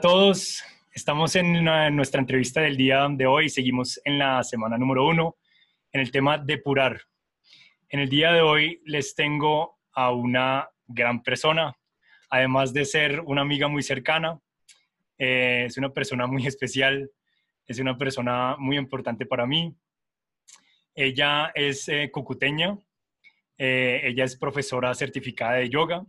Todos, estamos en nuestra entrevista del día de hoy, seguimos en la semana número uno en el tema depurar. En el día de hoy les tengo a una gran persona, además de ser una amiga muy cercana, eh, es una persona muy especial, es una persona muy importante para mí. Ella es eh, cucuteña, eh, ella es profesora certificada de yoga,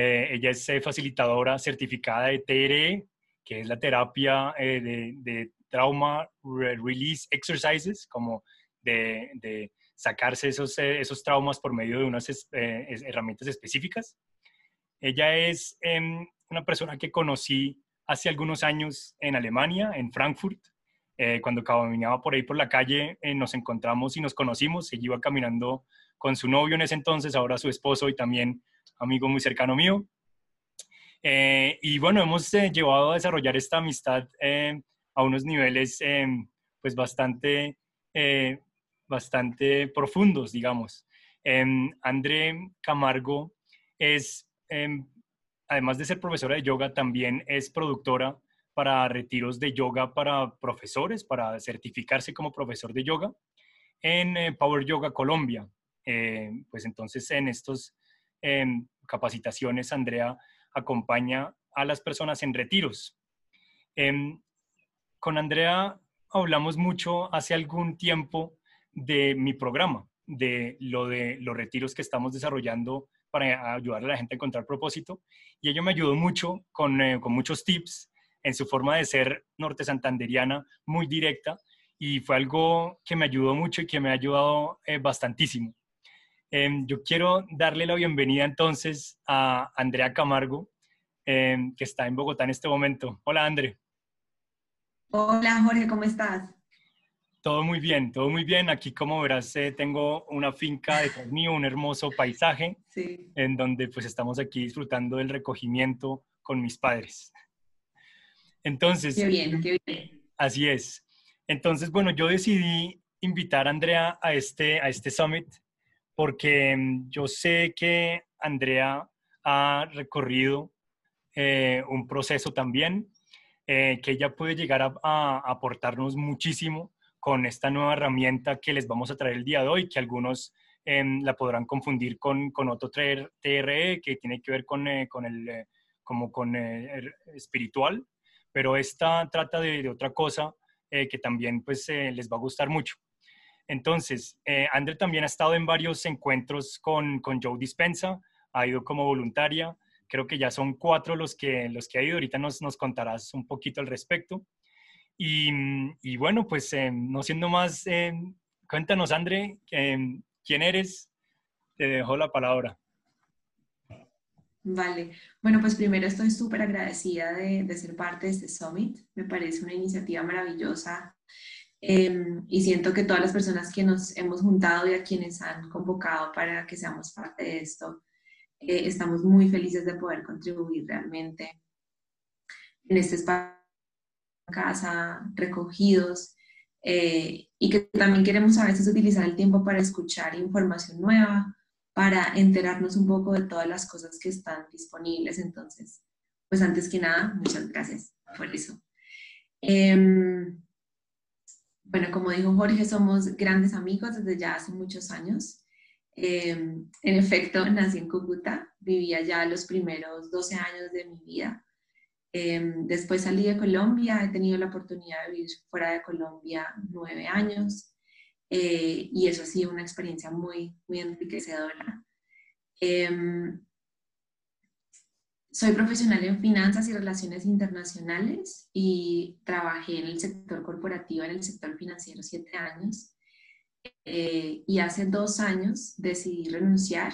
eh, ella es eh, facilitadora certificada de TRE, que es la terapia eh, de, trauma release exercises, como de, sacarse esos, esos traumas por medio de unas herramientas específicas. Ella es em, una persona que conocí hace algunos años en Alemania, en Frankfurt. cuando caminaba por ahí por la calle, nos encontramos y nos conocimos. Ella iba caminando con su novio en ese entonces, ahora su esposo y también amigo muy cercano mío. Eh, y bueno, hemos eh, llevado a desarrollar esta amistad eh, a unos niveles pues bastante, bastante profundos, digamos. André Camargo es, además de ser profesora de yoga, también es productora para retiros de yoga para profesores, para certificarse como profesor de yoga en Power Yoga Colombia. pues entonces en estos en capacitaciones, Andrea acompaña a las personas en retiros. Em, con Andrea hablamos mucho hace algún tiempo de mi programa, de lo de los retiros que estamos desarrollando para ayudar a la gente a encontrar propósito. Y ella me ayudó mucho con, eh, muchos tips en su forma de ser norte santanderiana, muy directa, y fue algo que me ayudó mucho y que me ha ayudado eh. Em, yo quiero darle la bienvenida entonces a Andrea Camargo, em, que está en Bogotá en este momento. Hola, André. Hola, Jorge, ¿cómo estás? Todo muy bien, todo muy bien. Aquí, como verás, eh, tengo una finca de mío, un hermoso paisaje, en donde pues estamos aquí disfrutando del recogimiento con mis padres. Entonces... Qué bien, qué bien. Así es. Entonces, bueno, yo decidí invitar a Andrea a este, a este summit porque mm, yo sé que Andrea ha recorrido eh, un proceso también, eh, que ella puede llegar a, aportarnos muchísimo con esta nueva herramienta que les vamos a traer el día de hoy, que algunos em, la podrán confundir con, con, otro TRE que tiene que ver con, eh, con el como con er, espiritual, pero esta trata de, de otra cosa que también pues les va a gustar mucho. Entonces, eh, André también ha estado en varios encuentros con, con Joe Dispensa, ha ido como voluntaria, creo que ya son cuatro los que, los que ha ido, ahorita nos, nos contarás un poquito al respecto. Y, y bueno, pues eh, no siendo más, eh, cuéntanos, André, ¿quién eres? Te dejo la palabra. Vale, bueno, pues primero estoy súper agradecida de, de, ser parte de este summit. Me parece una iniciativa maravillosa Em, y siento que todas las personas que nos hemos juntado y a quienes han convocado para que seamos parte de esto, eh, estamos muy felices de poder contribuir realmente en este espacio casa, recogidos, eh, y que también queremos a veces utilizar el tiempo para escuchar información nueva, para enterarnos un poco de todas las cosas que están disponibles. Entonces, pues antes que nada, muchas gracias por eso. Em, bueno, como dijo Jorge, somos grandes amigos desde ya hace muchos años. Em, en efecto, nací en Cúcuta, vivía ya los primeros 12 años de mi vida. Em, después salí de Colombia, he tenido la oportunidad de vivir fuera de Colombia nueve años eh, y eso ha sido una experiencia muy, muy enriquecedora. Em, soy profesional en finanzas y relaciones internacionales y trabajé en el sector corporativo, en el sector financiero, siete años. Eh, y hace dos años decidí renunciar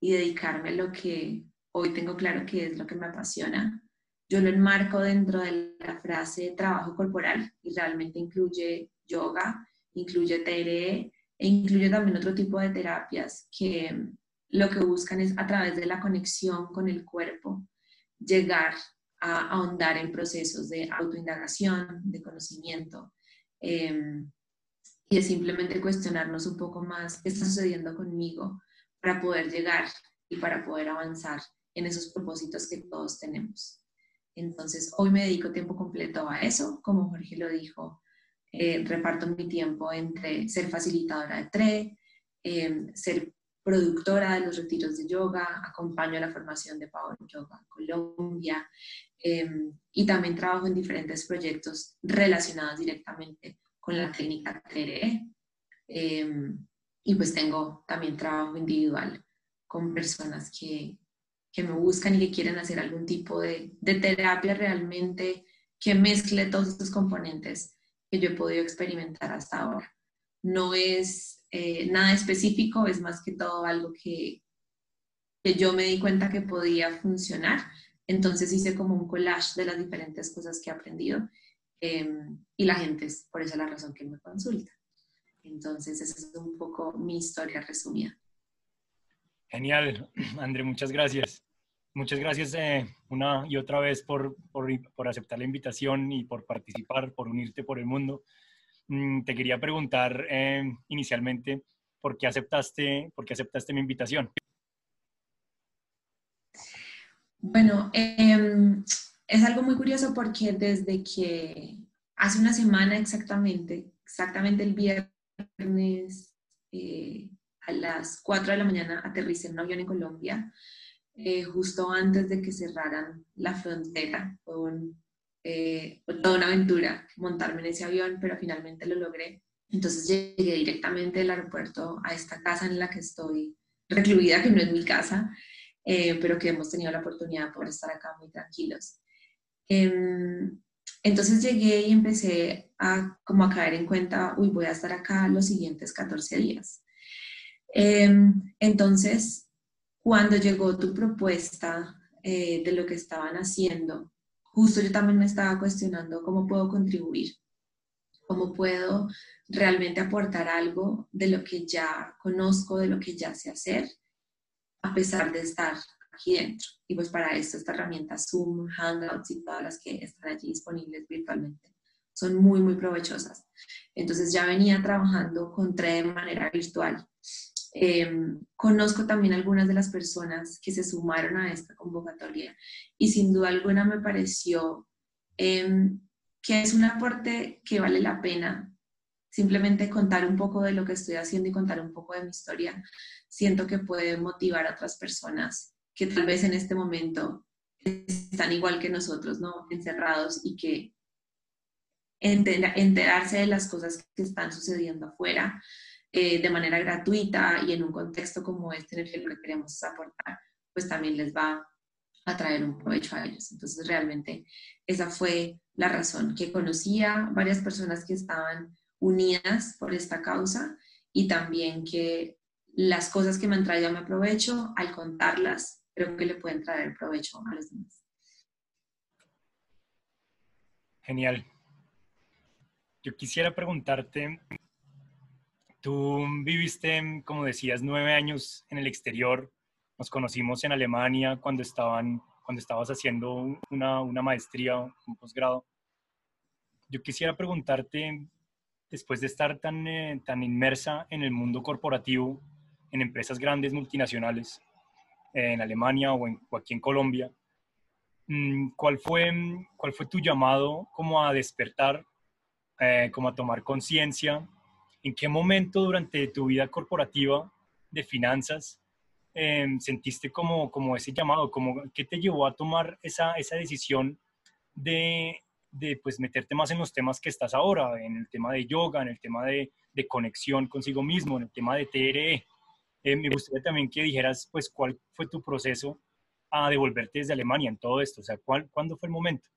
y dedicarme a lo que hoy tengo claro que es lo que me apasiona. Yo lo enmarco dentro de la frase trabajo corporal y realmente incluye yoga, incluye TRE e incluye también otro tipo de terapias que lo que buscan es a través de la conexión con el cuerpo llegar a ahondar en procesos de autoindagación, de conocimiento, em, y de simplemente cuestionarnos un poco más qué está sucediendo conmigo para poder llegar y para poder avanzar en esos propósitos que todos tenemos. Entonces, hoy me dedico tiempo completo a eso, como Jorge lo dijo, eh, reparto mi tiempo entre ser facilitadora de TRE, em, ser productora de los retiros de yoga, acompaño la formación de Power Yoga en Colombia em, y también trabajo en diferentes proyectos relacionados directamente con la técnica TRE. Em, y pues tengo también trabajo individual con personas que, que me buscan y que quieren hacer algún tipo de, de terapia realmente que mezcle todos estos componentes que yo he podido experimentar hasta ahora. No es eh, nada específico, es más que todo algo que, yo me di cuenta que podía funcionar. Entonces hice como un collage de las diferentes cosas que he aprendido em, y la gente es por esa la razón que me consulta. Entonces esa es un poco mi historia resumida. Genial, André, muchas gracias. Muchas gracias eh, una y otra vez por, por, por, aceptar la invitación y por participar, por unirte por el mundo. Mm, te quería preguntar eh, inicialmente por qué, aceptaste, por qué aceptaste mi invitación. Bueno, em, es algo muy curioso porque desde que hace una semana exactamente, exactamente el viernes, eh, a las 4 de la mañana aterricé en un avión en Colombia, eh, justo antes de que cerraran la frontera. Eh, toda una aventura montarme en ese avión, pero finalmente lo logré. Entonces llegué directamente del aeropuerto a esta casa en la que estoy recluida, que no es mi casa, eh, pero que hemos tenido la oportunidad por estar acá muy tranquilos. Em, entonces llegué y empecé a como a caer en cuenta, uy, voy a estar acá los siguientes 14 días. Em, entonces, cuando llegó tu propuesta eh, de lo que estaban haciendo, justo yo también me estaba cuestionando cómo puedo contribuir, cómo puedo realmente aportar algo de lo que ya conozco, de lo que ya sé hacer, a pesar de estar aquí dentro. Y pues para esto esta herramienta Zoom, Hangouts y todas las que están allí disponibles virtualmente son muy, muy provechosas. Entonces ya venía trabajando con TRE de manera virtual Em, conozco también algunas de las personas que se sumaron a esta convocatoria y sin duda alguna me pareció em, que es un aporte que vale la pena simplemente contar un poco de lo que estoy haciendo y contar un poco de mi historia. Siento que puede motivar a otras personas que tal vez en este momento están igual que nosotros, ¿no? Encerrados y que enterarse de las cosas que están sucediendo afuera eh, de manera gratuita y en un contexto como este en el que lo que queremos aportar, pues también les va a traer un provecho a ellos. Entonces, realmente esa fue la razón, que conocía varias personas que estaban unidas por esta causa y también que las cosas que me han traído me provecho, al contarlas, creo que le pueden traer provecho a los demás. Genial. Yo quisiera preguntarte Tú viviste, como decías, nueve años en el exterior. Nos conocimos en Alemania cuando, estaban, cuando estabas haciendo una, una maestría, un posgrado. Yo quisiera preguntarte, después de estar tan, eh, tan inmersa en el mundo corporativo, en empresas grandes multinacionales, en Alemania o, en, aquí en Colombia, mm, ¿cuál fue, cuál fue tu llamado como a despertar, eh, como a tomar conciencia ¿En qué momento durante tu vida corporativa de finanzas em, sentiste como, como ese llamado? Como, ¿Qué te llevó a tomar esa, esa decisión de, de pues, meterte más en los temas que estás ahora, en el tema de yoga, en el tema de, de conexión consigo mismo, en el tema de TRE? Eh, me gustaría también que dijeras, pues, cuál fue tu proceso a devolverte desde Alemania en todo esto, o sea, ¿cuál, ¿cuándo fue el momento?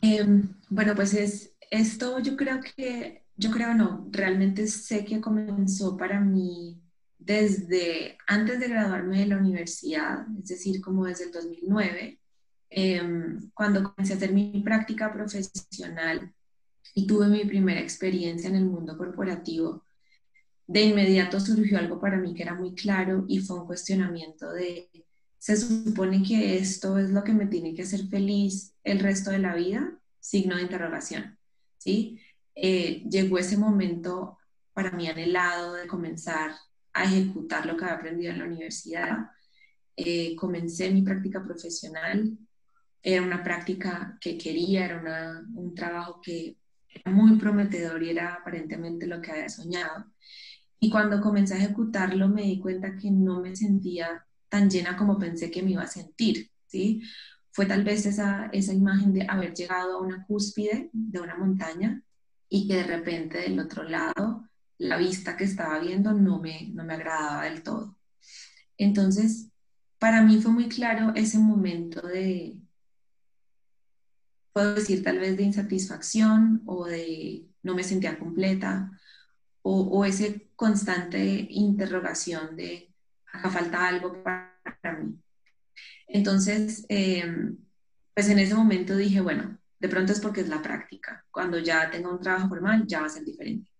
Em, bueno, pues es, esto yo creo que, yo creo no, realmente sé que comenzó para mí desde antes de graduarme de la universidad, es decir, como desde el 2009, em, cuando comencé a hacer mi práctica profesional y tuve mi primera experiencia en el mundo corporativo, de inmediato surgió algo para mí que era muy claro y fue un cuestionamiento de, ¿se supone que esto es lo que me tiene que hacer feliz el resto de la vida? Signo de interrogación. ¿Sí? Eh, llegó ese momento para mí anhelado de comenzar a ejecutar lo que había aprendido en la universidad eh, comencé mi práctica profesional. Era una práctica que quería, era un trabajo que era muy prometedor y era aparentemente lo que había soñado. Y cuando comencé a ejecutarlo me di cuenta que no me sentía tan llena como pensé que me iba a sentir, ¿sí? Fue tal vez esa, esa imagen de haber llegado a una cúspide de una montaña y que de repente del otro lado la vista que estaba viendo no me, no me agradaba del todo. Entonces, para mí fue muy claro ese momento de, puedo decir tal vez de insatisfacción o de no me sentía completa o, o ese constante interrogación de acá falta algo para, mí. Entonces, em, pues en ese momento dije, bueno, de pronto es porque es la práctica. Cuando ya tenga un trabajo formal, ya va a ser diferente.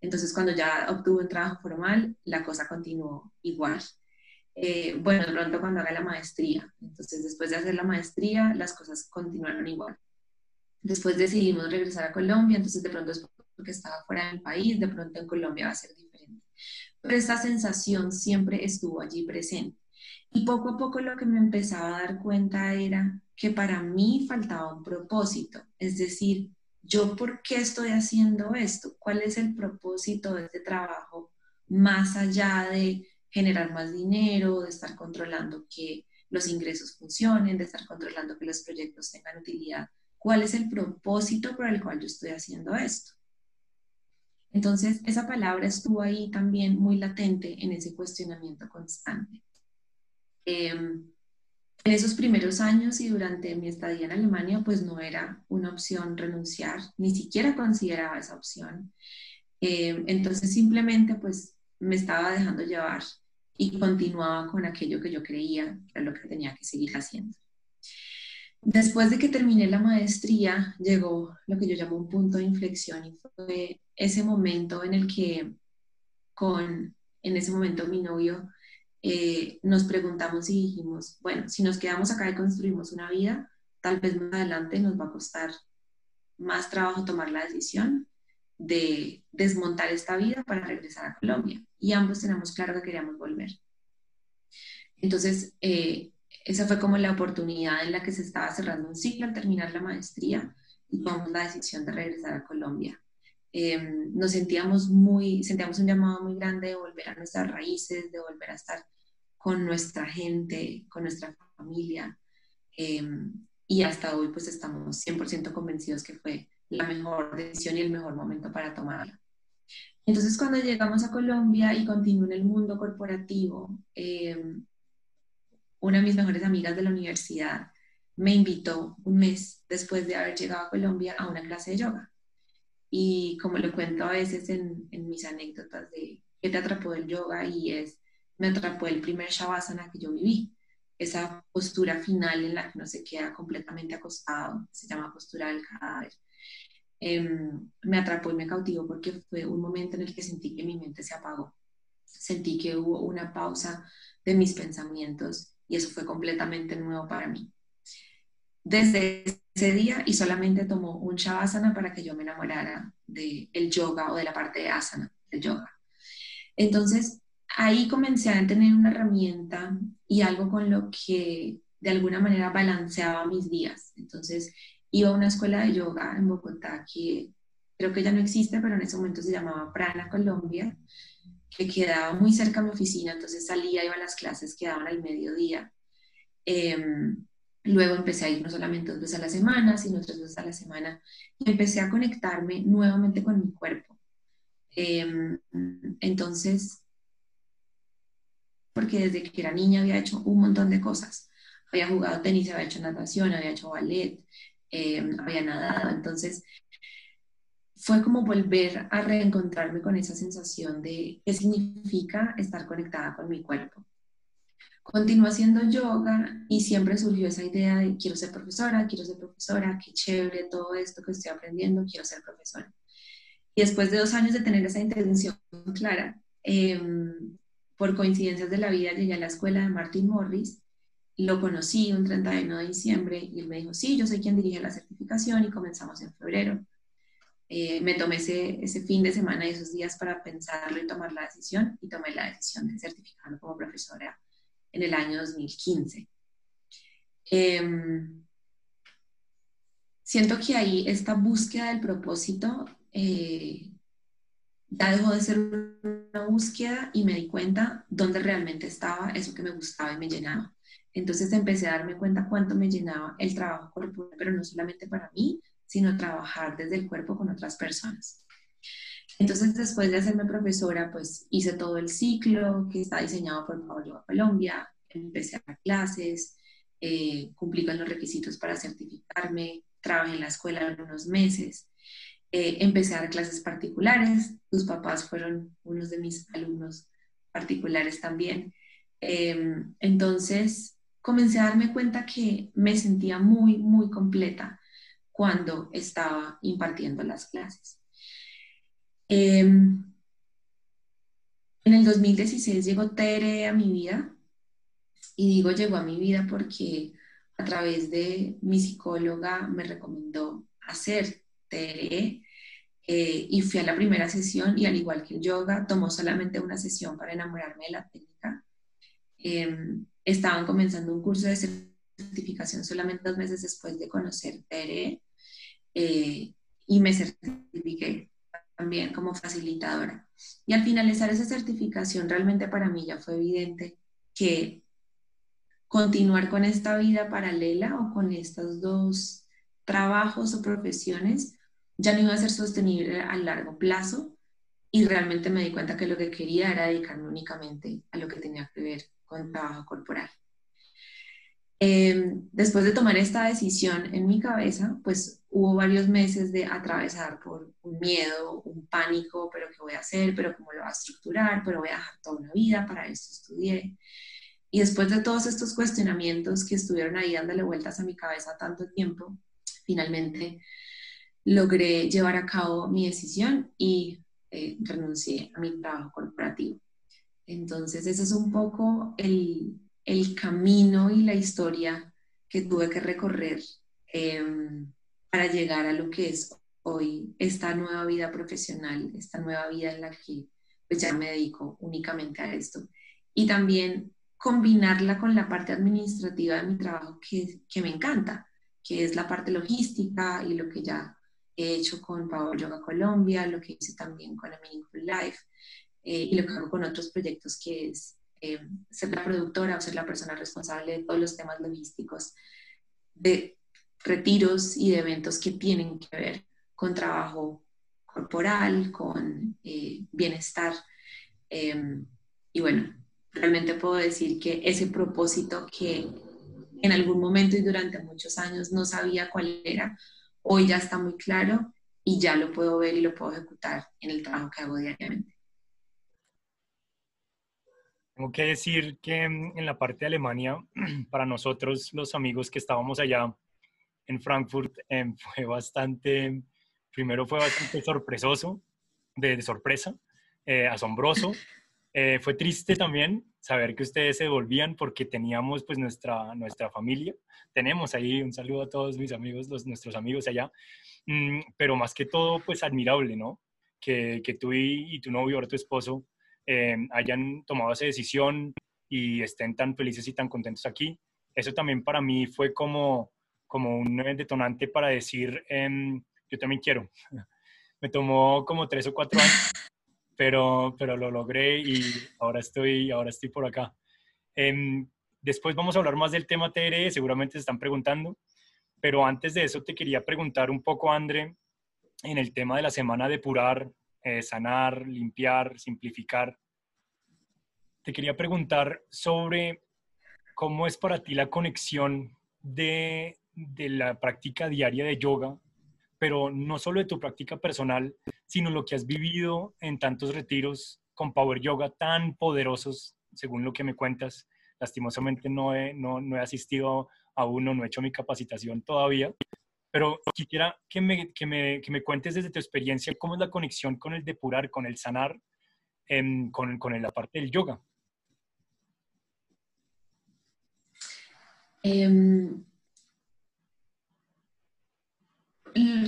Entonces, cuando ya obtuve un trabajo formal, la cosa continuó igual. Eh, bueno, de pronto cuando haga la maestría. Entonces, después de hacer la maestría, las cosas continuaron igual. Después decidimos regresar a Colombia, entonces de pronto es porque estaba fuera del país, de pronto en Colombia va a ser diferente. Pero esta sensación siempre estuvo allí presente. Y poco a poco lo que me empezaba a dar cuenta era que para mí faltaba un propósito, es decir, yo por qué estoy haciendo esto, cuál es el propósito de este trabajo más allá de generar más dinero, de estar controlando que los ingresos funcionen, de estar controlando que los proyectos tengan utilidad. ¿Cuál es el propósito por el cual yo estoy haciendo esto? Entonces, esa palabra estuvo ahí también muy latente en ese cuestionamiento constante. Em, en esos primeros años y durante mi estadía en Alemania, pues no era una opción renunciar, ni siquiera consideraba esa opción. Em, entonces simplemente pues me estaba dejando llevar y continuaba con aquello que yo creía que era lo que tenía que seguir haciendo. Después de que terminé la maestría, llegó lo que yo llamo un punto de inflexión y fue ese momento en el que con, en ese momento mi novio, eh, nos preguntamos y dijimos, bueno, si nos quedamos acá y construimos una vida, tal vez más adelante nos va a costar más trabajo tomar la decisión de desmontar esta vida para regresar a Colombia. Y ambos tenemos claro que queríamos volver. Entonces, eh, esa fue como la oportunidad en la que se estaba cerrando un ciclo al terminar la maestría y tomamos la decisión de regresar a Colombia. Em, nos sentíamos muy, sentíamos un llamado muy grande de volver a nuestras raíces, de volver a estar con nuestra gente, con nuestra familia. Em, y hasta hoy pues estamos 100% convencidos que fue la mejor decisión y el mejor momento para tomarla. Entonces cuando llegamos a Colombia y continué en el mundo corporativo, eh, una de mis mejores amigas de la universidad me invitó un mes después de haber llegado a Colombia a una clase de yoga. Y como lo cuento a veces en, en mis anécdotas de qué te atrapó el yoga y es, me atrapó el primer shavasana que yo viví, esa postura final en la que uno se queda completamente acostado, se llama postura del cadáver. Em, me atrapó y me cautivó porque fue un momento en el que sentí que mi mente se apagó. Sentí que hubo una pausa de mis pensamientos y eso fue completamente nuevo para mí. Desde ese día y solamente tomó un shavasana para que yo me enamorara del el yoga o de la parte de asana del yoga. Entonces, ahí comencé a tener una herramienta y algo con lo que de alguna manera balanceaba mis días. Entonces, iba a una escuela de yoga en Bogotá que creo que ya no existe, pero en ese momento se llamaba Prana Colombia que quedaba muy cerca de mi oficina, entonces salía, iba a las clases que daban al mediodía. Em, luego empecé a ir no solamente dos veces a la semana, sino tres veces a la semana, y empecé a conectarme nuevamente con mi cuerpo. Em, entonces, porque desde que era niña había hecho un montón de cosas. Había jugado tenis, había hecho natación, había hecho ballet, em, había nadado. Entonces, fue como volver a reencontrarme con esa sensación de qué significa estar conectada con mi cuerpo. Continué haciendo yoga y siempre surgió esa idea de quiero ser profesora, quiero ser profesora, qué chévere todo esto que estoy aprendiendo, quiero ser profesora. Y después de dos años de tener esa intención clara, em, por coincidencias de la vida llegué a la escuela de Martin Morris, lo conocí un 31 de diciembre y él me dijo, sí, yo soy quien dirige la certificación y comenzamos en febrero. Eh, me tomé ese, fin de semana y esos días para pensarlo y tomar la decisión y tomé la decisión de certificarme como profesora en el año 2015. Em, siento que ahí esta búsqueda del propósito eh, dejó de ser una búsqueda y me di cuenta dónde realmente estaba eso que me gustaba y me llenaba. Entonces empecé a darme cuenta cuánto me llenaba el trabajo corporal, pero no solamente para mí, sino trabajar desde el cuerpo con otras personas. Entonces, después de hacerme profesora, pues hice todo el ciclo que está diseñado por Pablo Colombia, empecé a dar clases, eh, cumplí con los requisitos para certificarme, trabajé en la escuela algunos meses, eh, empecé a dar clases particulares, tus papás fueron unos de mis alumnos particulares también. Em, entonces, comencé a darme cuenta que me sentía muy, muy completa cuando estaba impartiendo las clases. Em, en el 2016 llegó Tere a mi vida y digo llegó a mi vida porque a través de mi psicóloga me recomendó hacer Tere eh, y fui a la primera sesión y al igual que el yoga, tomó solamente una sesión para enamorarme de la técnica. Em, estaban comenzando un curso de certificación solamente dos meses después de conocer Tere eh, y me certifiqué también como facilitadora. Y al finalizar esa certificación, realmente para mí ya fue evidente que continuar con esta vida paralela o con estos dos trabajos o profesiones ya no iba a ser sostenible a largo plazo y realmente me di cuenta que lo que quería era dedicarme únicamente a lo que tenía que ver con trabajo corporal. Em, después de tomar esta decisión en mi cabeza, pues hubo varios meses de atravesar por un miedo, un pánico, pero ¿qué voy a hacer? ¿Pero cómo lo voy a estructurar? ¿Pero voy a dejar toda una vida? Para esto estudié. Y después de todos estos cuestionamientos que estuvieron ahí dándole vueltas a mi cabeza tanto tiempo, finalmente logré llevar a cabo mi decisión y eh, renuncié a mi trabajo corporativo. Entonces, ese es un poco el, el camino y la historia que tuve que recorrer em, para llegar a lo que es hoy esta nueva vida profesional, esta nueva vida en la que pues, ya me dedico únicamente a esto. Y también combinarla con la parte administrativa de mi trabajo que, que me encanta, que es la parte logística y lo que ya he hecho con Power Yoga Colombia, lo que hice también con A Meaningful Life eh, y lo que hago con otros proyectos que es eh, ser la productora o ser la persona responsable de todos los temas logísticos, de retiros y de eventos que tienen que ver con trabajo corporal, con eh, bienestar. Em, y bueno, realmente puedo decir que ese propósito que en algún momento y durante muchos años no sabía cuál era, hoy ya está muy claro y ya lo puedo ver y lo puedo ejecutar en el trabajo que hago diariamente. Tengo que decir que mm, en la parte de Alemania, para nosotros los amigos que estábamos allá en Frankfurt, em, fue bastante, primero fue bastante sorpresoso, de, sorpresa, eh, asombroso. Eh, fue triste también saber que ustedes se volvían porque teníamos pues nuestra, nuestra familia. Tenemos ahí un saludo a todos mis amigos, los, nuestros amigos allá. Mm, pero más que todo pues admirable, ¿no? Que, que tú y, y tu novio, ahora tu esposo, eh, hayan tomado esa decisión y estén tan felices y tan contentos aquí. Eso también para mí fue como, como un detonante para decir, em, yo también quiero. Me tomó como tres o cuatro años, pero, pero lo logré y ahora estoy, ahora estoy por acá. Em, después vamos a hablar más del tema TRE, seguramente se están preguntando, pero antes de eso te quería preguntar un poco, André, en el tema de la semana depurar, eh, sanar, limpiar, simplificar. Te quería preguntar sobre cómo es para ti la conexión de, de la práctica diaria de yoga, pero no solo de tu práctica personal, sino lo que has vivido en tantos retiros con Power Yoga tan poderosos, según lo que me cuentas. Lastimosamente no he, no, no he asistido a uno, no he hecho mi capacitación todavía, pero quisiera que me, que, me, que me, cuentes desde tu experiencia cómo es la conexión con el depurar, con el sanar, em, con, con, la parte del yoga. Em,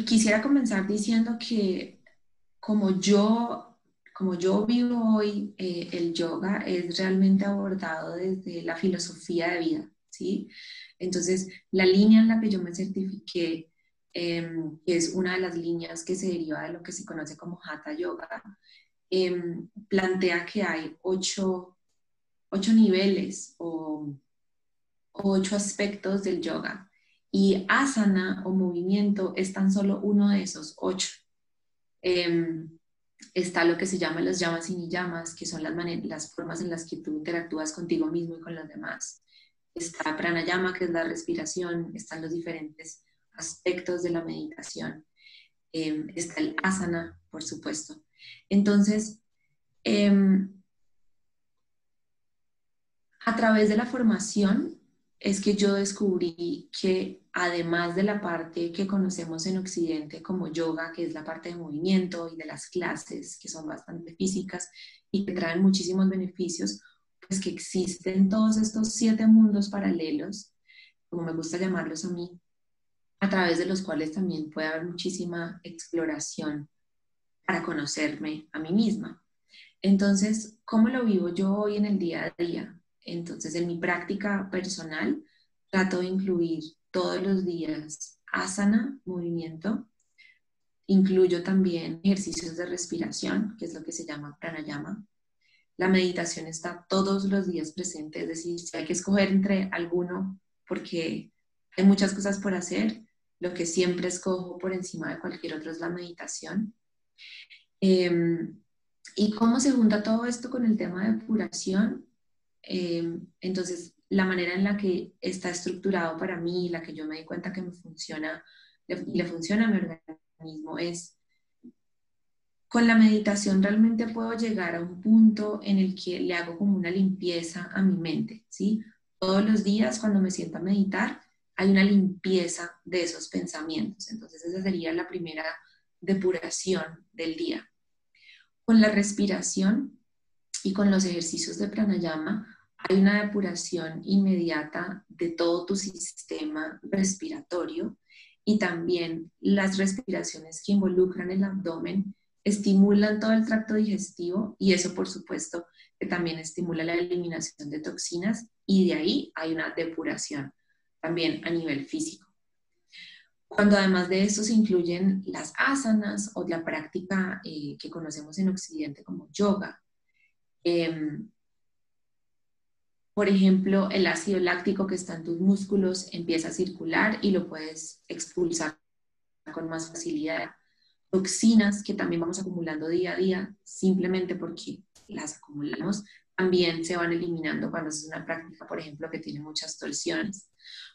quisiera comenzar diciendo que como yo como yo vivo hoy, eh, el yoga es realmente abordado desde la filosofía de vida, ¿sí? Entonces, la línea en la que yo me certifiqué, que es una de las líneas que se deriva de lo que se conoce como Hatha Yoga, em, plantea que hay ocho, ocho niveles o ocho aspectos del yoga. Y asana o movimiento es tan solo uno de esos ocho. Em, está lo que se llama las llamas y ni llamas, que son las, formas en las que tú interactúas contigo mismo y con los demás. Está pranayama, que es la respiración, están los diferentes aspectos de la meditación. Em, está el asana, por supuesto. Entonces, em, a través de la formación es que yo descubrí que además de la parte que conocemos en Occidente como yoga, que es la parte de movimiento y de las clases, que son bastante físicas y que traen muchísimos beneficios, pues que existen todos estos siete mundos paralelos, como me gusta llamarlos a mí, a través de los cuales también puede haber muchísima exploración para conocerme a mí misma. Entonces, ¿cómo lo vivo yo hoy en el día a día? Entonces, en mi práctica personal, trato de incluir todos los días asana, movimiento. Incluyo también ejercicios de respiración, que es lo que se llama pranayama. La meditación está todos los días presente, es decir, si hay que escoger entre alguno, porque hay muchas cosas por hacer, lo que siempre escojo por encima de cualquier otro es la meditación. Em, ¿Y cómo se junta todo esto con el tema de depuración? Em, entonces, la manera en la que está estructurado para mí, la que yo me di cuenta que me funciona, le, le funciona a mi organismo, es con la meditación realmente puedo llegar a un punto en el que le hago como una limpieza a mi mente, ¿sí? Todos los días cuando me siento a meditar, hay una limpieza de esos pensamientos. Entonces esa sería la primera depuración del día. Con la respiración y con los ejercicios de pranayama, hay una depuración inmediata de todo tu sistema respiratorio y también las respiraciones que involucran el abdomen estimulan todo el tracto digestivo y eso por supuesto que también estimula la eliminación de toxinas y de ahí hay una depuración también a nivel físico. Cuando además de eso se incluyen las asanas o la práctica eh, que conocemos en Occidente como yoga, em, por ejemplo, el ácido láctico que está en tus músculos empieza a circular y lo puedes expulsar con más facilidad. Toxinas que también vamos acumulando día a día simplemente porque las acumulamos, también se van eliminando cuando haces una práctica, por ejemplo, que tiene muchas torsiones.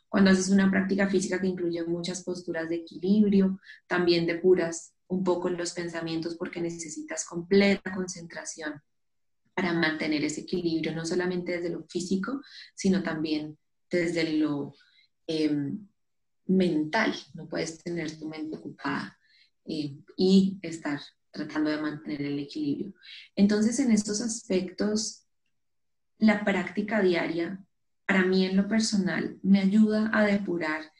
Cuando haces una práctica física que incluye muchas posturas de equilibrio, también depuras un poco los pensamientos porque necesitas completa concentración para mantener ese equilibrio, no solamente desde lo físico, sino también desde lo em, mental. No puedes tener tu mente ocupada eh, y estar tratando de mantener el equilibrio. Entonces, en estos aspectos, la práctica diaria, para mí en lo personal, me ayuda a depurar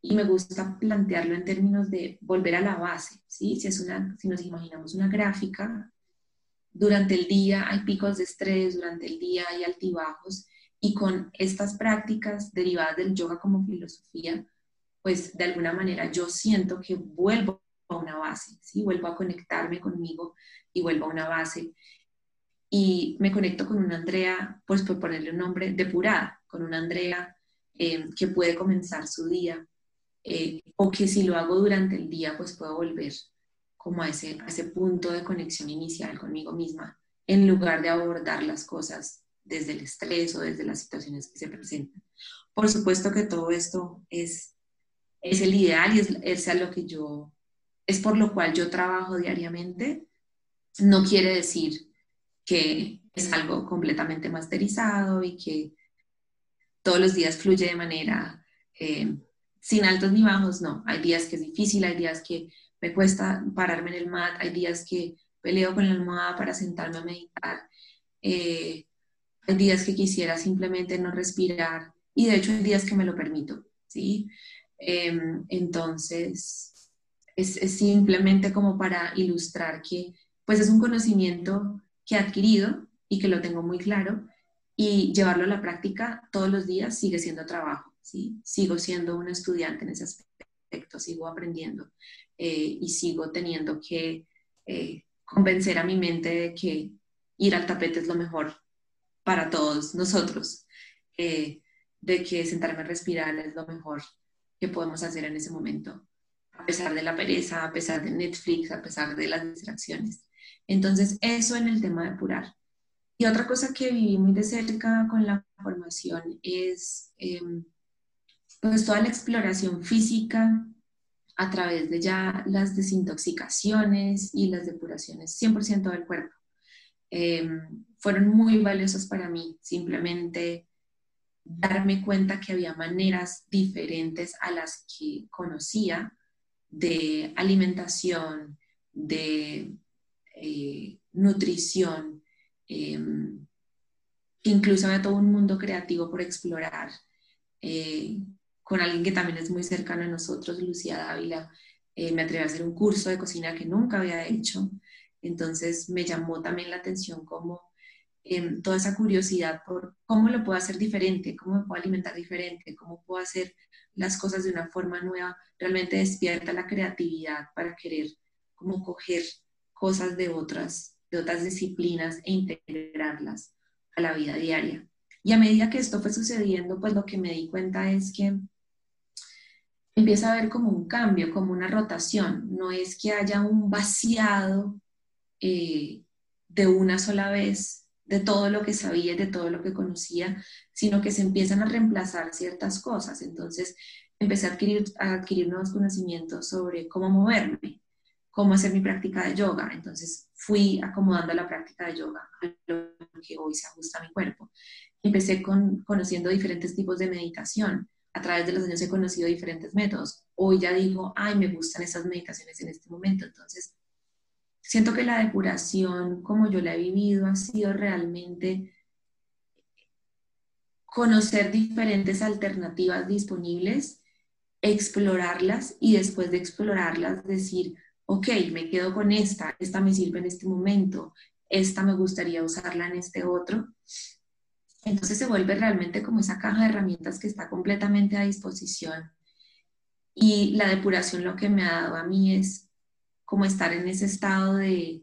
y me gusta plantearlo en términos de volver a la base, ¿sí? Si, es una, si nos imaginamos una gráfica, durante el día hay picos de estrés, durante el día hay altibajos y con estas prácticas derivadas del yoga como filosofía, pues de alguna manera yo siento que vuelvo a una base, ¿sí? vuelvo a conectarme conmigo y vuelvo a una base. Y me conecto con una Andrea, pues por ponerle un nombre, depurada, con una Andrea eh, que puede comenzar su día, eh, o que si lo hago durante el día, pues puedo volver como a ese, ese punto de conexión inicial conmigo misma, en lugar de abordar las cosas desde el estrés o desde las situaciones que se presentan. Por supuesto que todo esto es, es el ideal y es, es lo que yo, es por lo cual yo trabajo diariamente. No quiere decir que es algo completamente masterizado y que todos los días fluye de manera eh, sin altos ni bajos, no. Hay días que es difícil, hay días que me cuesta pararme en el mat, hay días que peleo con la almohada para sentarme a meditar, eh, hay días que quisiera simplemente no respirar y de hecho hay días que me lo permito, ¿sí? Em, entonces, es, simplemente como para ilustrar que pues es un conocimiento que he adquirido y que lo tengo muy claro y llevarlo a la práctica todos los días sigue siendo trabajo, ¿sí? Sigo siendo un estudiante en ese aspecto, sigo aprendiendo eh, y sigo teniendo que eh, convencer a mi mente de que ir al tapete es lo mejor para todos nosotros, eh, de que sentarme a respirar es lo mejor que podemos hacer en ese momento, a pesar de la pereza, a pesar de Netflix, a pesar de las distracciones. Entonces, eso en el tema de apurar. Y otra cosa que viví muy de cerca con la formación es em, pues toda la exploración física a través de ya las desintoxicaciones y las depuraciones 100% del cuerpo. Em, fueron muy valiosas para mí, simplemente darme cuenta que había maneras diferentes a las que conocía de alimentación, de eh, nutrición, Em, incluso había todo un mundo creativo por explorar, eh, con alguien que también es muy cercano a nosotros, Lucía Dávila. Eh, me atreví a hacer un curso de cocina que nunca había hecho, entonces me llamó también la atención como em, toda esa curiosidad por cómo lo puedo hacer diferente, cómo me puedo alimentar diferente, cómo puedo hacer las cosas de una forma nueva, realmente despierta la creatividad para querer como coger cosas de otras de otras disciplinas e integrarlas a la vida diaria. Y a medida que esto fue sucediendo, pues lo que me di cuenta es que empieza a haber como un cambio, como una rotación. No es que haya un vaciado eh, de una sola vez de todo lo que sabía de todo lo que conocía, sino que se empiezan a reemplazar ciertas cosas. Entonces empecé a adquirir, a adquirir nuevos conocimientos sobre cómo moverme, cómo hacer mi práctica de yoga. Entonces fui acomodando la práctica de yoga a lo que hoy se ajusta a mi cuerpo. Empecé con, conociendo diferentes tipos de meditación. A través de los años he conocido diferentes métodos. Hoy ya digo, ay, me gustan esas meditaciones en este momento. Entonces, siento que la depuración, como yo la he vivido, ha sido realmente conocer diferentes alternativas disponibles, explorarlas y después de explorarlas decir, ok, me quedo con esta, esta me sirve en este momento, esta me gustaría usarla en este otro. Entonces se vuelve realmente como esa caja de herramientas que está completamente a disposición. Y la depuración lo que me ha dado a mí es como estar en ese estado de,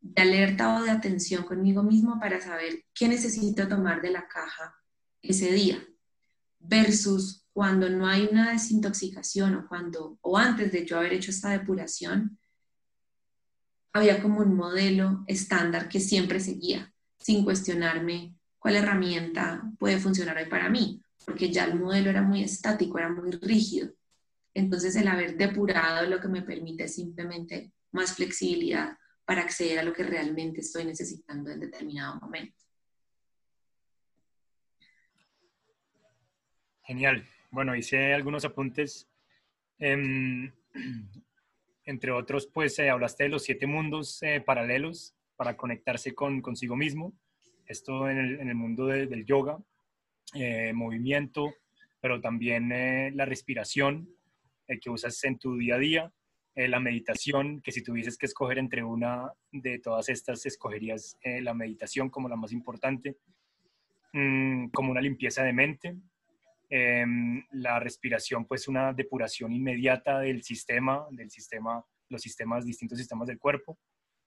de alerta o de atención conmigo mismo para saber qué necesito tomar de la caja ese día versus cuando no hay una desintoxicación o cuando o antes de yo haber hecho esta depuración había como un modelo estándar que siempre seguía sin cuestionarme cuál herramienta puede funcionar hoy para mí, porque ya el modelo era muy estático, era muy rígido. Entonces el haber depurado lo que me permite simplemente más flexibilidad para acceder a lo que realmente estoy necesitando en determinado momento. Genial. Bueno, hice algunos apuntes. Em, entre otros, pues eh, hablaste de los siete mundos eh, paralelos para conectarse con consigo mismo. Esto en el, mundo del yoga, eh, movimiento, pero también la respiración que usas en tu día a día, la meditación, que si tuvieses que escoger entre una de todas estas, escogerías la meditación como la más importante, mm, como una limpieza de mente, Em, la respiración, pues una depuración inmediata del sistema, del sistema, los sistemas, distintos sistemas del cuerpo,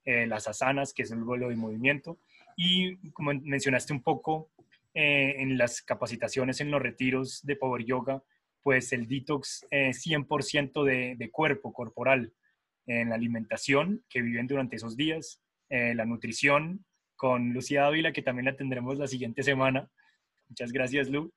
eh, las asanas, que es el vuelo de movimiento, y como mencionaste un poco eh, en las capacitaciones, en los retiros de Power Yoga, pues el detox 100% de, de, cuerpo, corporal, en la alimentación que viven durante esos días, eh, la nutrición con Lucía Ávila, que también la tendremos la siguiente semana. Muchas gracias, Lu.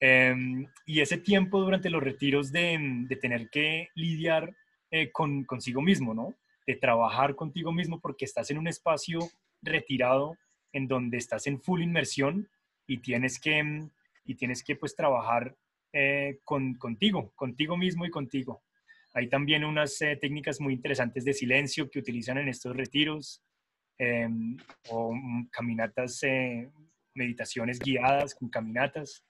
Em, y ese tiempo durante los retiros de, tener que lidiar eh, con consigo mismo, ¿no? De trabajar contigo mismo porque estás en un espacio retirado en donde estás en full inmersión y tienes que, y tienes que pues trabajar eh, con, contigo, contigo mismo y contigo. Hay también unas eh, técnicas muy interesantes de silencio que utilizan en estos retiros em, o mm, caminatas, meditaciones guiadas con caminatas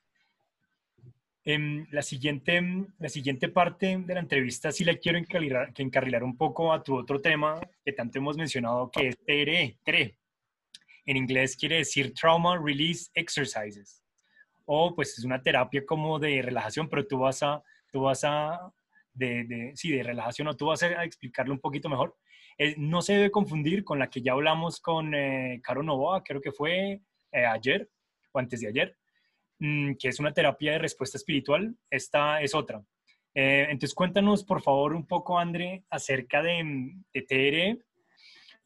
Em, la, siguiente, la siguiente parte de la entrevista sí la quiero encarrilar un poco a tu otro tema que tanto hemos mencionado, que es TRE, TRE. En inglés quiere decir Trauma Release Exercises. O pues es una terapia como de relajación, pero tú vas a, tú vas a, de, de sí, de relajación, o tú vas a explicarlo un poquito mejor. Eh, no se debe confundir con la que ya hablamos con eh, Caro Novoa, creo que fue eh, ayer o antes de ayer, mm, que es una terapia de respuesta espiritual. Esta es otra. entonces cuéntanos, por favor, un poco, André, acerca de, de TRE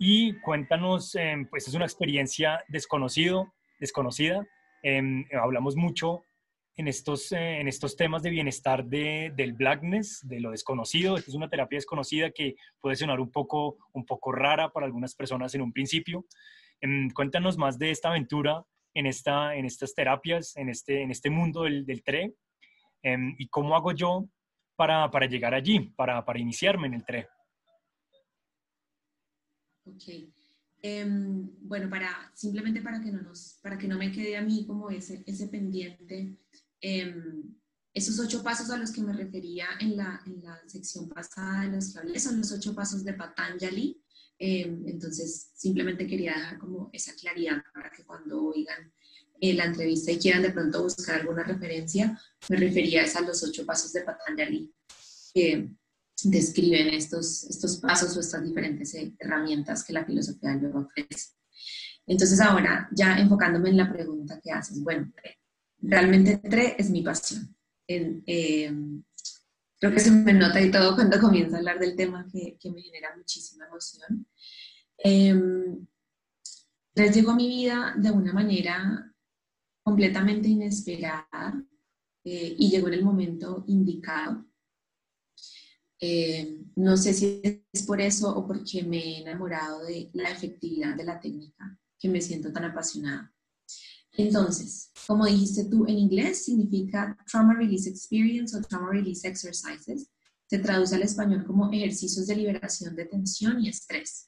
y cuéntanos, pues es una experiencia desconocido, desconocida. Em, hablamos mucho en estos, eh, en estos temas de bienestar de, del blackness, de lo desconocido. Esta es una terapia desconocida que puede sonar un poco, un poco rara para algunas personas en un principio. Em, cuéntanos más de esta aventura en, esta, en estas terapias, en este, en este mundo del, del TRE em, y cómo hago yo para, para llegar allí, para, para, iniciarme en el TRE. Ok. Em, bueno, para, simplemente para que, no nos, para que no me quede a mí como ese, ese pendiente, Em, esos ocho pasos a los que me refería en la, en la sección pasada de los que son los ocho pasos de Patanjali. Em, entonces, simplemente quería dejar como esa claridad para que cuando oigan eh, la entrevista y quieran de pronto buscar alguna referencia, me refería a, los ocho pasos de Patanjali describen estos, estos pasos o estas diferentes eh, herramientas que la filosofía del yoga ofrece. Entonces, ahora ya enfocándome en la pregunta que haces, bueno, realmente TRE es mi pasión. Eh, creo que se me nota y todo cuando comienzo a hablar del tema que, me genera muchísima emoción. Eh, llegó a mi vida de una manera completamente inesperada eh, y llegó en el momento indicado. Eh, no sé si es por eso o porque me he enamorado de la efectividad de la técnica que me siento tan apasionada. Entonces, como dijiste tú, en inglés significa Trauma Release Experience o Trauma Release Exercises. Se traduce al español como ejercicios de liberación de tensión y estrés.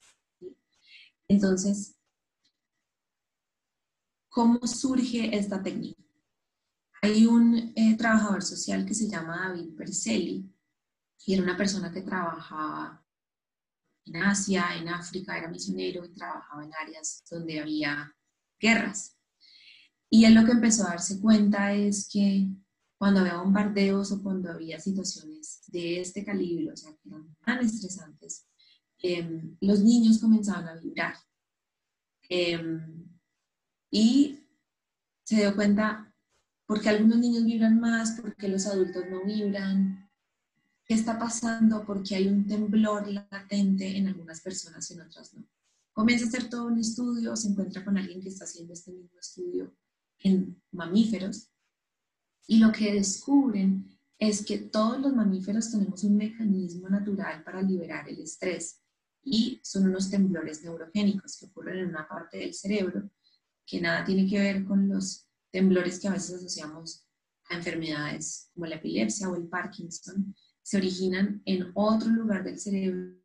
Entonces, ¿cómo surge esta técnica? Hay un eh, trabajador social que se llama David Perselli y era una persona que trabajaba en Asia, en África, era misionero y trabajaba en áreas donde había guerras. Y él lo que empezó a darse cuenta es que cuando había bombardeos o cuando había situaciones de este calibre, o sea, que eran tan estresantes, em, los niños comenzaban a vibrar. Em, y se dio cuenta porque algunos niños vibran más, porque los adultos no vibran, qué está pasando, porque hay un temblor latente en algunas personas y en otras no. Comienza a hacer todo un estudio, se encuentra con alguien que está haciendo este mismo estudio en mamíferos y lo que descubren es que todos los mamíferos tenemos un mecanismo natural para liberar el estrés y son unos temblores neurogénicos que ocurren en una parte del cerebro que nada tiene que ver con los temblores que a veces asociamos a enfermedades como la epilepsia o el Parkinson, se originan en otro lugar del cerebro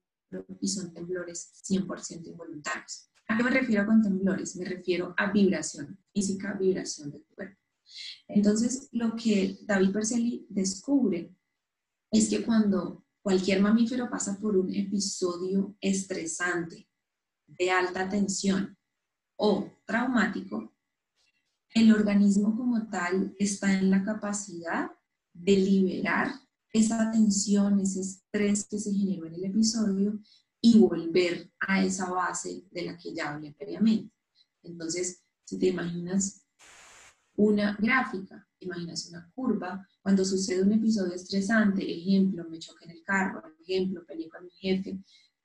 y son temblores 100% involuntarios. ¿A qué me refiero con temblores? Me refiero a vibración física, vibración del cuerpo. Entonces, lo que David Perseli descubre es que cuando cualquier mamífero pasa por un episodio estresante, de alta tensión o traumático, el organismo como tal está en la capacidad de liberar esa tensión, ese estrés que se generó en el episodio y volver a esa base de la que ya hablé previamente. Entonces, si te imaginas una gráfica, imaginas una curva, cuando sucede un episodio estresante, ejemplo, me choqué en el carro, ejemplo, peleé con mi jefe,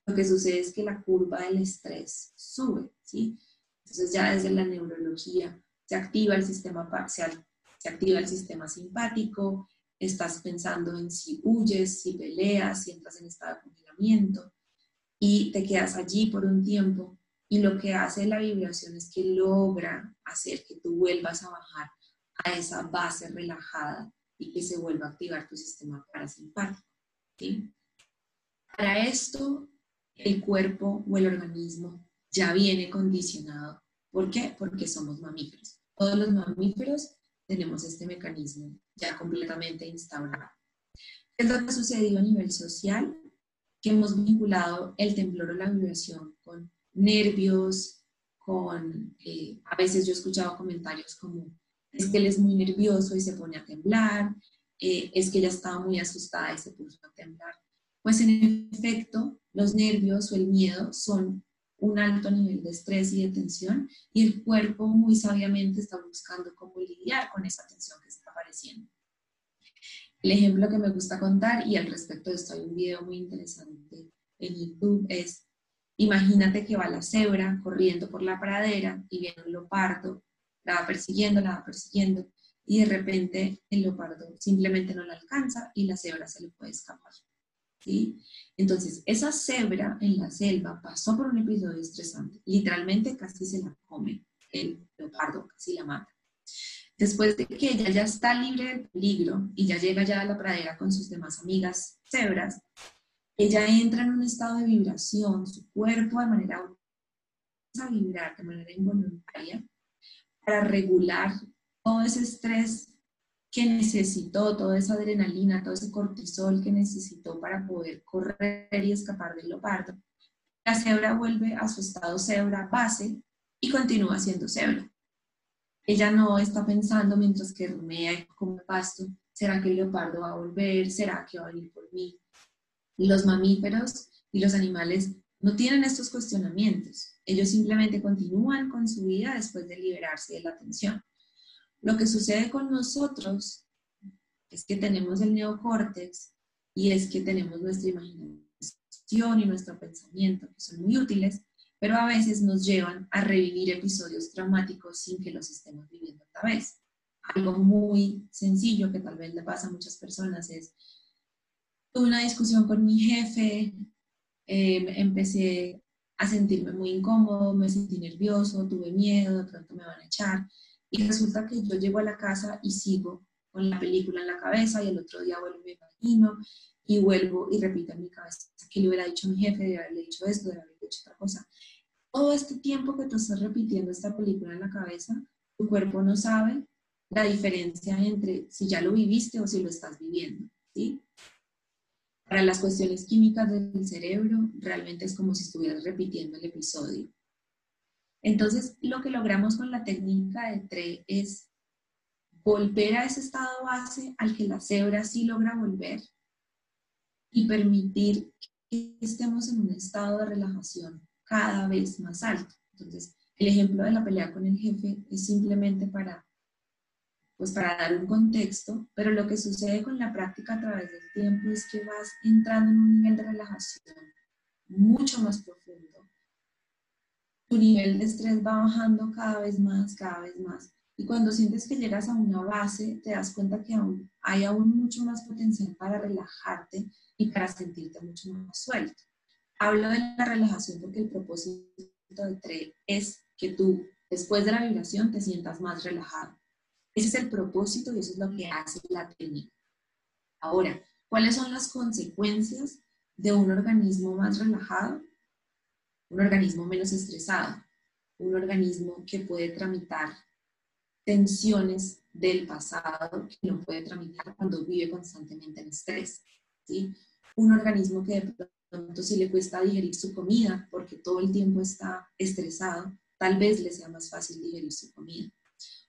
lo que sucede es que la curva del estrés sube, ¿sí? Entonces ya desde la neurología se activa el sistema parcial, se activa el sistema simpático, estás pensando en si huyes, si peleas, si entras en estado de congelamiento, y te quedas allí por un tiempo y lo que hace la vibración es que logra hacer que tú vuelvas a bajar a esa base relajada y que se vuelva a activar tu sistema parasimpático. ¿sí? Para esto, el cuerpo o el organismo ya viene condicionado. ¿Por qué? Porque somos mamíferos. Todos los mamíferos tenemos este mecanismo ya completamente instaurado. ¿Qué es lo que ha sucedido a nivel social? Que hemos vinculado el temblor o la vibración con nervios, con, eh, a veces yo he escuchado comentarios como, es que él es muy nervioso y se pone a temblar, eh, es que ella estaba muy asustada y se puso a temblar. Pues en efecto, los nervios o el miedo son un alto nivel de estrés y de tensión y el cuerpo muy sabiamente está buscando cómo lidiar con esa tensión que está. El ejemplo que me gusta contar, y al respecto de esto hay un video muy interesante en YouTube, es imagínate que va la cebra corriendo por la pradera y viene un leopardo, la va persiguiendo, la va persiguiendo, y de repente el leopardo simplemente no la alcanza y la cebra se le puede escapar. Entonces, esa cebra en la selva pasó por un episodio estresante, literalmente casi se la come el leopardo, casi la mata. Después de que ella ya está libre del peligro y ya llega ya a la pradera con sus demás amigas cebras, ella entra en un estado de vibración, su cuerpo de manera a vibrar de manera involuntaria para regular todo ese estrés que necesitó, toda esa adrenalina, todo ese cortisol que necesitó para poder correr y escapar del leopardo, la cebra vuelve a su estado cebra base y continúa siendo cebra. Ella no está pensando mientras que rumea y come pasto, ¿será que el leopardo va a volver? ¿Será que va a venir por mí? Los mamíferos y los animales no tienen estos cuestionamientos. Ellos simplemente continúan con su vida después de liberarse de la tensión. Lo que sucede con nosotros es que tenemos el neocórtex y es que tenemos nuestra imaginación y nuestro pensamiento, que son muy útiles, pero a veces nos llevan a revivir episodios traumáticos sin que los estemos viviendo otra vez. Algo muy sencillo que tal vez le pasa a muchas personas es, tuve una discusión con mi jefe, em, empecé a sentirme muy incómodo, me sentí nervioso, tuve miedo, de pronto me van a echar, y resulta que yo llego a la casa y sigo con la película en la cabeza y el otro día vuelvo y me imagino y vuelvo y repito en mi cabeza que le hubiera dicho a mi jefe, de haberle dicho esto, de haberle dicho otra cosa. Todo este tiempo que tú estás repitiendo esta película en la cabeza, tu cuerpo no sabe la diferencia entre si ya lo viviste o si lo estás viviendo, ¿sí? Para las cuestiones químicas del cerebro, realmente es como si estuvieras repitiendo el episodio. Entonces, lo que logramos con la técnica de TRE es volver a ese estado base al que la cebra sí logra volver y permitir que estemos en un estado de relajación cada vez más alto. Entonces, el ejemplo de la pelea con el jefe es simplemente para, pues para dar un contexto, pero lo que sucede con la práctica a través del tiempo es que vas entrando en un nivel de relajación mucho más profundo tu nivel de estrés va bajando cada vez más, cada vez más. Y cuando sientes que llegas a una base, te das cuenta que aún, hay aún mucho más potencial para relajarte y para sentirte mucho más suelto. Hablo de la relajación porque el propósito de TRE es que tú, después de la vibración, te sientas más relajado. Ese es el propósito y eso es lo que hace la técnica. Ahora, ¿cuáles son las consecuencias de un organismo más relajado? un organismo menos estresado, un organismo que puede tramitar tensiones del pasado que no puede tramitar cuando vive constantemente en estrés. ¿sí? Un organismo que de pronto si le cuesta digerir su comida porque todo el tiempo está estresado, tal vez le sea más fácil digerir su comida.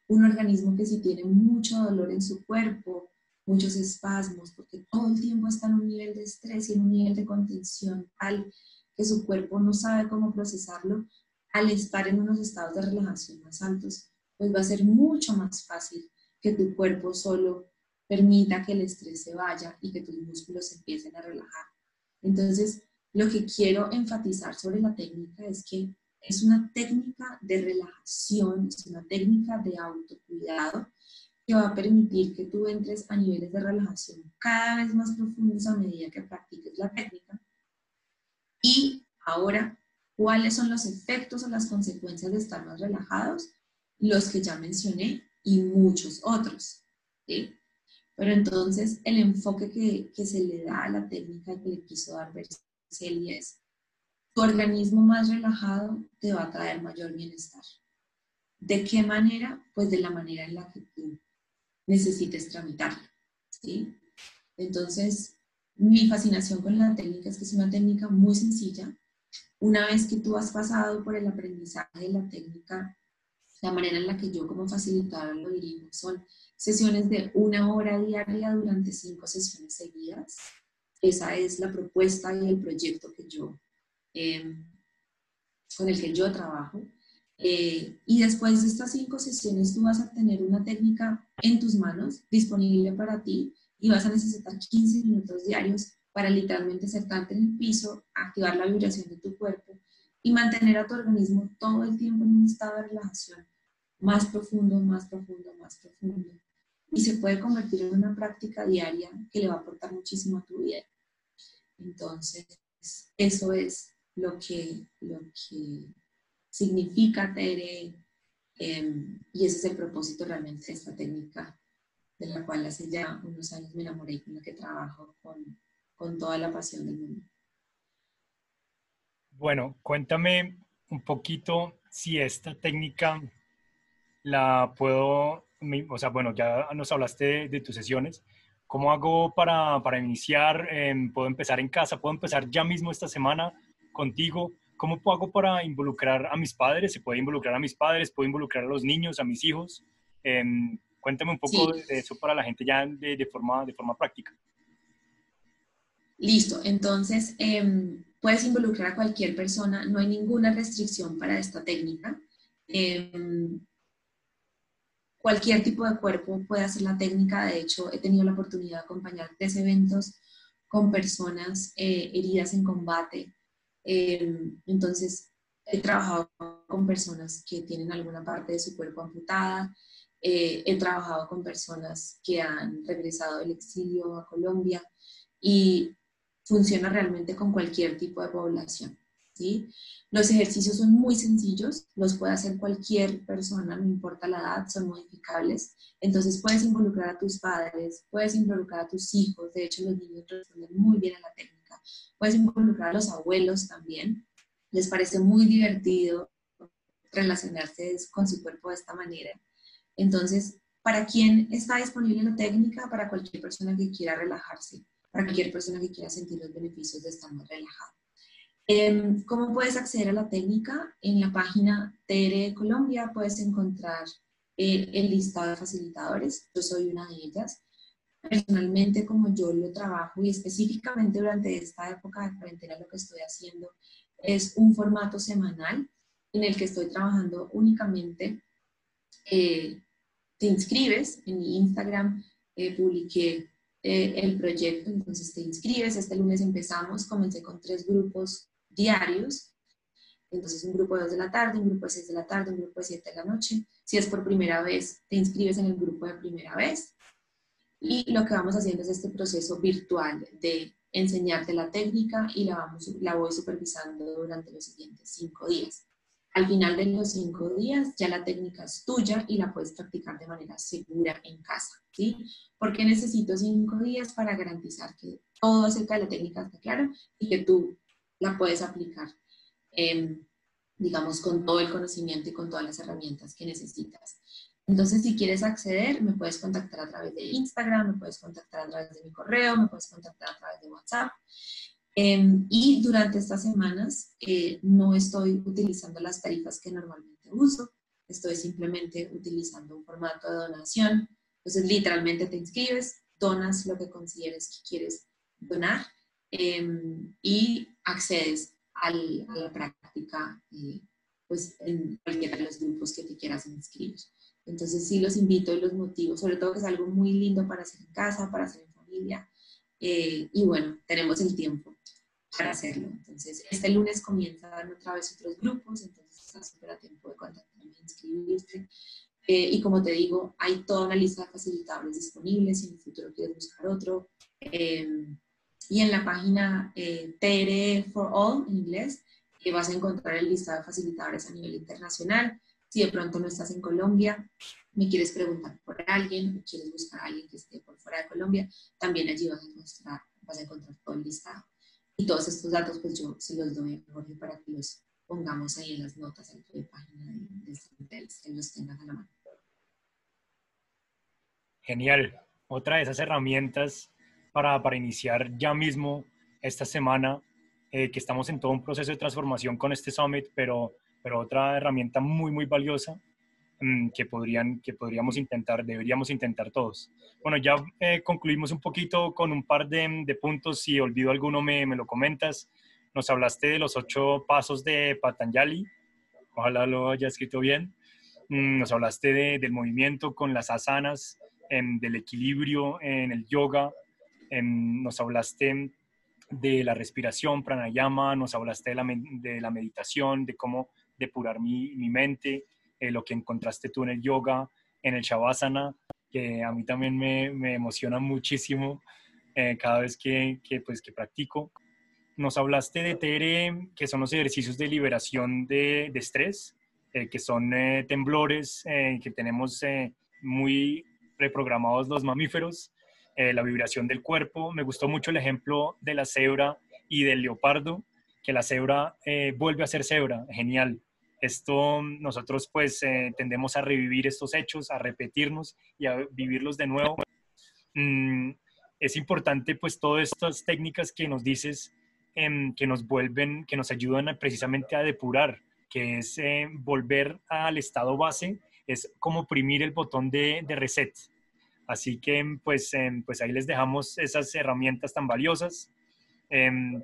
Un organismo que si tiene mucho dolor en su cuerpo, muchos espasmos, porque todo el tiempo está en un nivel de estrés y en un nivel de contención tal que su cuerpo no sabe cómo procesarlo, al estar en unos estados de relajación más altos, pues va a ser mucho más fácil que tu cuerpo solo permita que el estrés se vaya y que tus músculos empiecen a relajar. Entonces, lo que quiero enfatizar sobre la técnica es que es una técnica de relajación, es una técnica de autocuidado que va a permitir que tú entres a niveles de relajación cada vez más profundos a medida que practiques la técnica y ahora, ¿cuáles son los efectos o las consecuencias de estar más relajados? Los que ya mencioné y muchos otros. Pero entonces el enfoque que, se le da a la técnica que le quiso dar Berceli es, tu organismo más relajado te va a traer mayor bienestar. ¿De qué manera? Pues de la manera en la que tú necesites tramitarla. ¿sí? Entonces, mi fascinación con la técnica es que es una técnica muy sencilla. Una vez que tú has pasado por el aprendizaje de la técnica, la manera en la que yo como facilitadora lo dirijo son sesiones de una hora diaria durante cinco sesiones seguidas. Esa es la propuesta y el proyecto que yo, em, con el que yo trabajo. Eh, y después de estas cinco sesiones tú vas a tener una técnica en tus manos disponible para ti y vas a necesitar 15 minutos diarios para literalmente sentarte en el piso, activar la vibración de tu cuerpo y mantener a tu organismo todo el tiempo en un estado de relajación más profundo, más profundo, más profundo. Y se puede convertir en una práctica diaria que le va a aportar muchísimo a tu vida. Entonces, eso es lo que, lo que significa Tere em, y ese es el propósito realmente de esta técnica de la cual hace ya unos años me enamoré y con la que trabajo con, con toda la pasión del mundo. Bueno, cuéntame un poquito si esta técnica la puedo, o sea, bueno, ya nos hablaste de, tus sesiones. ¿Cómo hago para, para iniciar? Em, ¿Puedo empezar en casa? ¿Puedo empezar ya mismo esta semana contigo? ¿Cómo hago para involucrar a mis padres? ¿Se puede involucrar a mis padres? ¿Puedo involucrar a los niños, a mis hijos? Eh, Cuéntame un poco de eso para la gente ya de, forma, de forma práctica. Listo, entonces em, puedes involucrar a cualquier persona, no hay ninguna restricción para esta técnica. Em, cualquier tipo de cuerpo puede hacer la técnica, de hecho he tenido la oportunidad de acompañar tres eventos con personas eh, heridas en combate. Em, entonces he trabajado con personas que tienen alguna parte de su cuerpo amputada, eh, he trabajado con personas que han regresado del exilio a Colombia y funciona realmente con cualquier tipo de población. Los ejercicios son muy sencillos, los puede hacer cualquier persona, no importa la edad, son modificables. Entonces puedes involucrar a tus padres, puedes involucrar a tus hijos, de hecho los niños responden muy bien a la técnica. Puedes involucrar a los abuelos también, les parece muy divertido relacionarse con su cuerpo de esta manera. Entonces, ¿para quién está disponible la técnica? Para cualquier persona que quiera relajarse, para cualquier persona que quiera sentir los beneficios de estar más relajado. Em, ¿Cómo puedes acceder a la técnica? En la página TR Colombia puedes encontrar eh, el listado de facilitadores. Yo soy una de ellas. Personalmente, como yo lo trabajo y específicamente durante esta época de cuarentena, lo que estoy haciendo es un formato semanal en el que estoy trabajando únicamente eh, te inscribes, en mi Instagram eh, publiqué eh, el proyecto, entonces te inscribes, este lunes empezamos, comencé con tres grupos diarios, entonces un grupo de 2 de la tarde, un grupo de 6 de la tarde, un grupo de 7 de la noche. Si es por primera vez, te inscribes en el grupo de primera vez. Y lo que vamos haciendo es este proceso virtual de enseñarte la técnica y la, vamos, la voy supervisando durante los siguientes cinco días. Al final de los cinco días ya la técnica es tuya y la puedes practicar de manera segura en casa, ¿sí? Porque necesito cinco días para garantizar que todo acerca de la técnica está claro y que tú la puedes aplicar, em, digamos, con todo el conocimiento y con todas las herramientas que necesitas. Entonces, si quieres acceder, me puedes contactar a través de Instagram, me puedes contactar a través de mi correo, me puedes contactar a través de WhatsApp. Em, y durante estas semanas eh, no estoy utilizando las tarifas que normalmente uso, estoy simplemente utilizando un formato de donación. Entonces, literalmente te inscribes, donas lo que consideres que quieres donar em, y accedes al, a la práctica eh, pues, en cualquiera de los grupos que te quieras inscribir. Entonces, sí los invito y los motivo, sobre todo que es algo muy lindo para hacer en casa, para hacer en familia. Eh, y bueno, tenemos el tiempo para hacerlo. Entonces, este lunes comienzan otra vez otros grupos, entonces estás súper a tiempo de contactarme e inscribirte. Eh, y como te digo, hay toda una lista de facilitadores disponibles, si en el futuro quieres buscar otro. Eh, y en la página eh, for All, en inglés, vas a encontrar el listado de facilitadores a nivel internacional. Si de pronto no estás en Colombia, me quieres preguntar por alguien o quieres buscar a alguien que esté por fuera de Colombia, también allí vas a, encontrar, vas a encontrar todo el listado. Y todos estos datos, pues yo se los doy a Jorge para que los pongamos ahí en las notas en de página de, de, que los tengan a la mano. Genial. Otra de esas herramientas para, para iniciar ya mismo esta semana, eh, que estamos en todo un proceso de transformación con este summit, pero, pero otra herramienta muy, muy valiosa mm, que, podrían, que podríamos intentar, deberíamos intentar todos. Bueno, ya eh, concluimos un poquito con un par de, de puntos. Si olvido alguno, me, me, lo comentas. Nos hablaste de los ocho pasos de Patanjali. Ojalá lo haya escrito bien. Mm, nos hablaste de, del movimiento con las asanas, del equilibrio en el yoga, nos hablaste de la respiración, pranayama, nos hablaste de la, de la meditación, de cómo depurar mi, mi mente, eh, lo que encontraste tú en el yoga, en el shavasana, que a mí también me, me emociona muchísimo eh, cada vez que, que, pues, que practico. Nos hablaste de TRE, que son los ejercicios de liberación de, de estrés, eh, que son temblores que tenemos muy reprogramados los mamíferos, eh, la vibración del cuerpo. Me gustó mucho el ejemplo de la cebra y del leopardo, que la cebra eh, vuelve a ser cebra. Genial. Esto nosotros pues eh, tendemos a revivir estos hechos, a repetirnos y a vivirlos de nuevo. Mm, es importante pues todas estas técnicas que nos dices, em, que nos vuelven, que nos ayudan precisamente a depurar, que es volver al estado base es como oprimir el botón de, reset. Así que pues, em, pues ahí les dejamos esas herramientas tan valiosas. Em,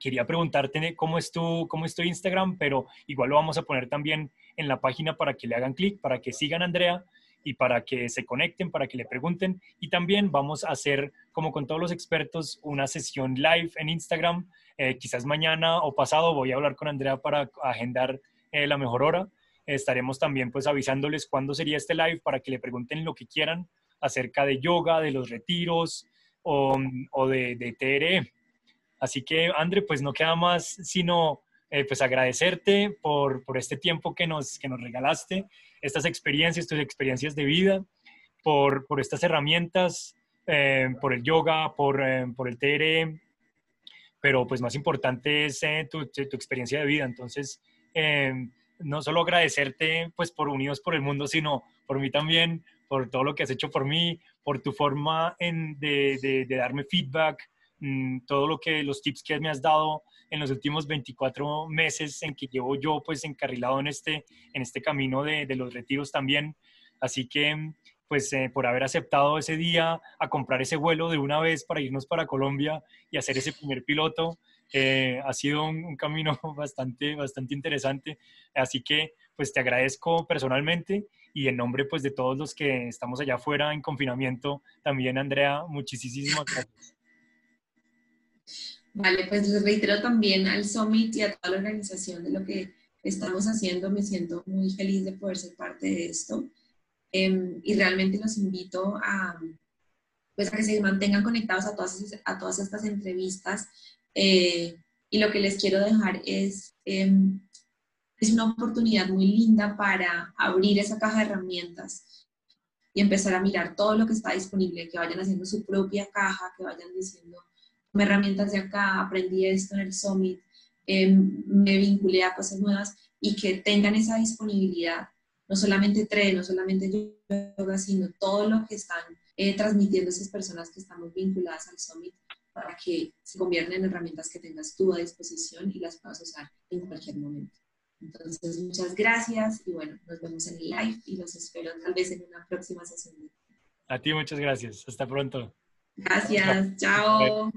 quería preguntarte cómo es, tu, cómo es tu Instagram, pero igual lo vamos a poner también en la página para que le hagan clic, para que sigan a Andrea y para que se conecten, para que le pregunten. Y también vamos a hacer, como con todos los expertos, una sesión live en Instagram. Eh, quizás mañana o pasado voy a hablar con Andrea para agendar eh, la mejor hora estaremos también pues avisándoles cuándo sería este live para que le pregunten lo que quieran acerca de yoga, de los retiros o, de, de, TRE. Así que, André, pues no queda más sino eh, pues agradecerte por, este tiempo que nos, que nos regalaste, estas experiencias, tus experiencias de vida, por, estas herramientas, eh, por el yoga, por, eh, por, el TRE, pero pues más importante es tu, tu, experiencia de vida. Entonces, no solo agradecerte pues por Unidos por el Mundo, sino por mí también, por todo lo que has hecho por mí, por tu forma en, de, de, darme feedback, mm, todo lo que los tips que me has dado en los últimos 24 meses en que llevo yo pues encarrilado en este, en este camino de, de los retiros también. Así que pues eh, por haber aceptado ese día a comprar ese vuelo de una vez para irnos para Colombia y hacer ese primer piloto. Eh, ha sido un, camino bastante, bastante interesante. Así que, pues te agradezco personalmente y en nombre pues de todos los que estamos allá afuera en confinamiento, también Andrea, muchísimas gracias. Vale, pues les reitero también al Summit y a toda la organización de lo que estamos haciendo. Me siento muy feliz de poder ser parte de esto em, y realmente los invito a, pues, a que se mantengan conectados a todas, a todas estas entrevistas eh, y lo que les quiero dejar es, em, es una oportunidad muy linda para abrir esa caja de herramientas y empezar a mirar todo lo que está disponible, que vayan haciendo su propia caja, que vayan diciendo, me herramientas de acá, aprendí esto en el Summit, em, me vinculé a cosas nuevas y que tengan esa disponibilidad, no solamente TRE, no solamente yoga, sino todo lo que están eh, transmitiendo esas personas que estamos vinculadas al Summit para que se conviertan en herramientas que tengas tú a disposición y las puedas usar en cualquier momento. Entonces, muchas gracias y bueno, nos vemos en el live y los espero tal vez en una próxima sesión. A ti muchas gracias. Hasta pronto. Gracias. Chao.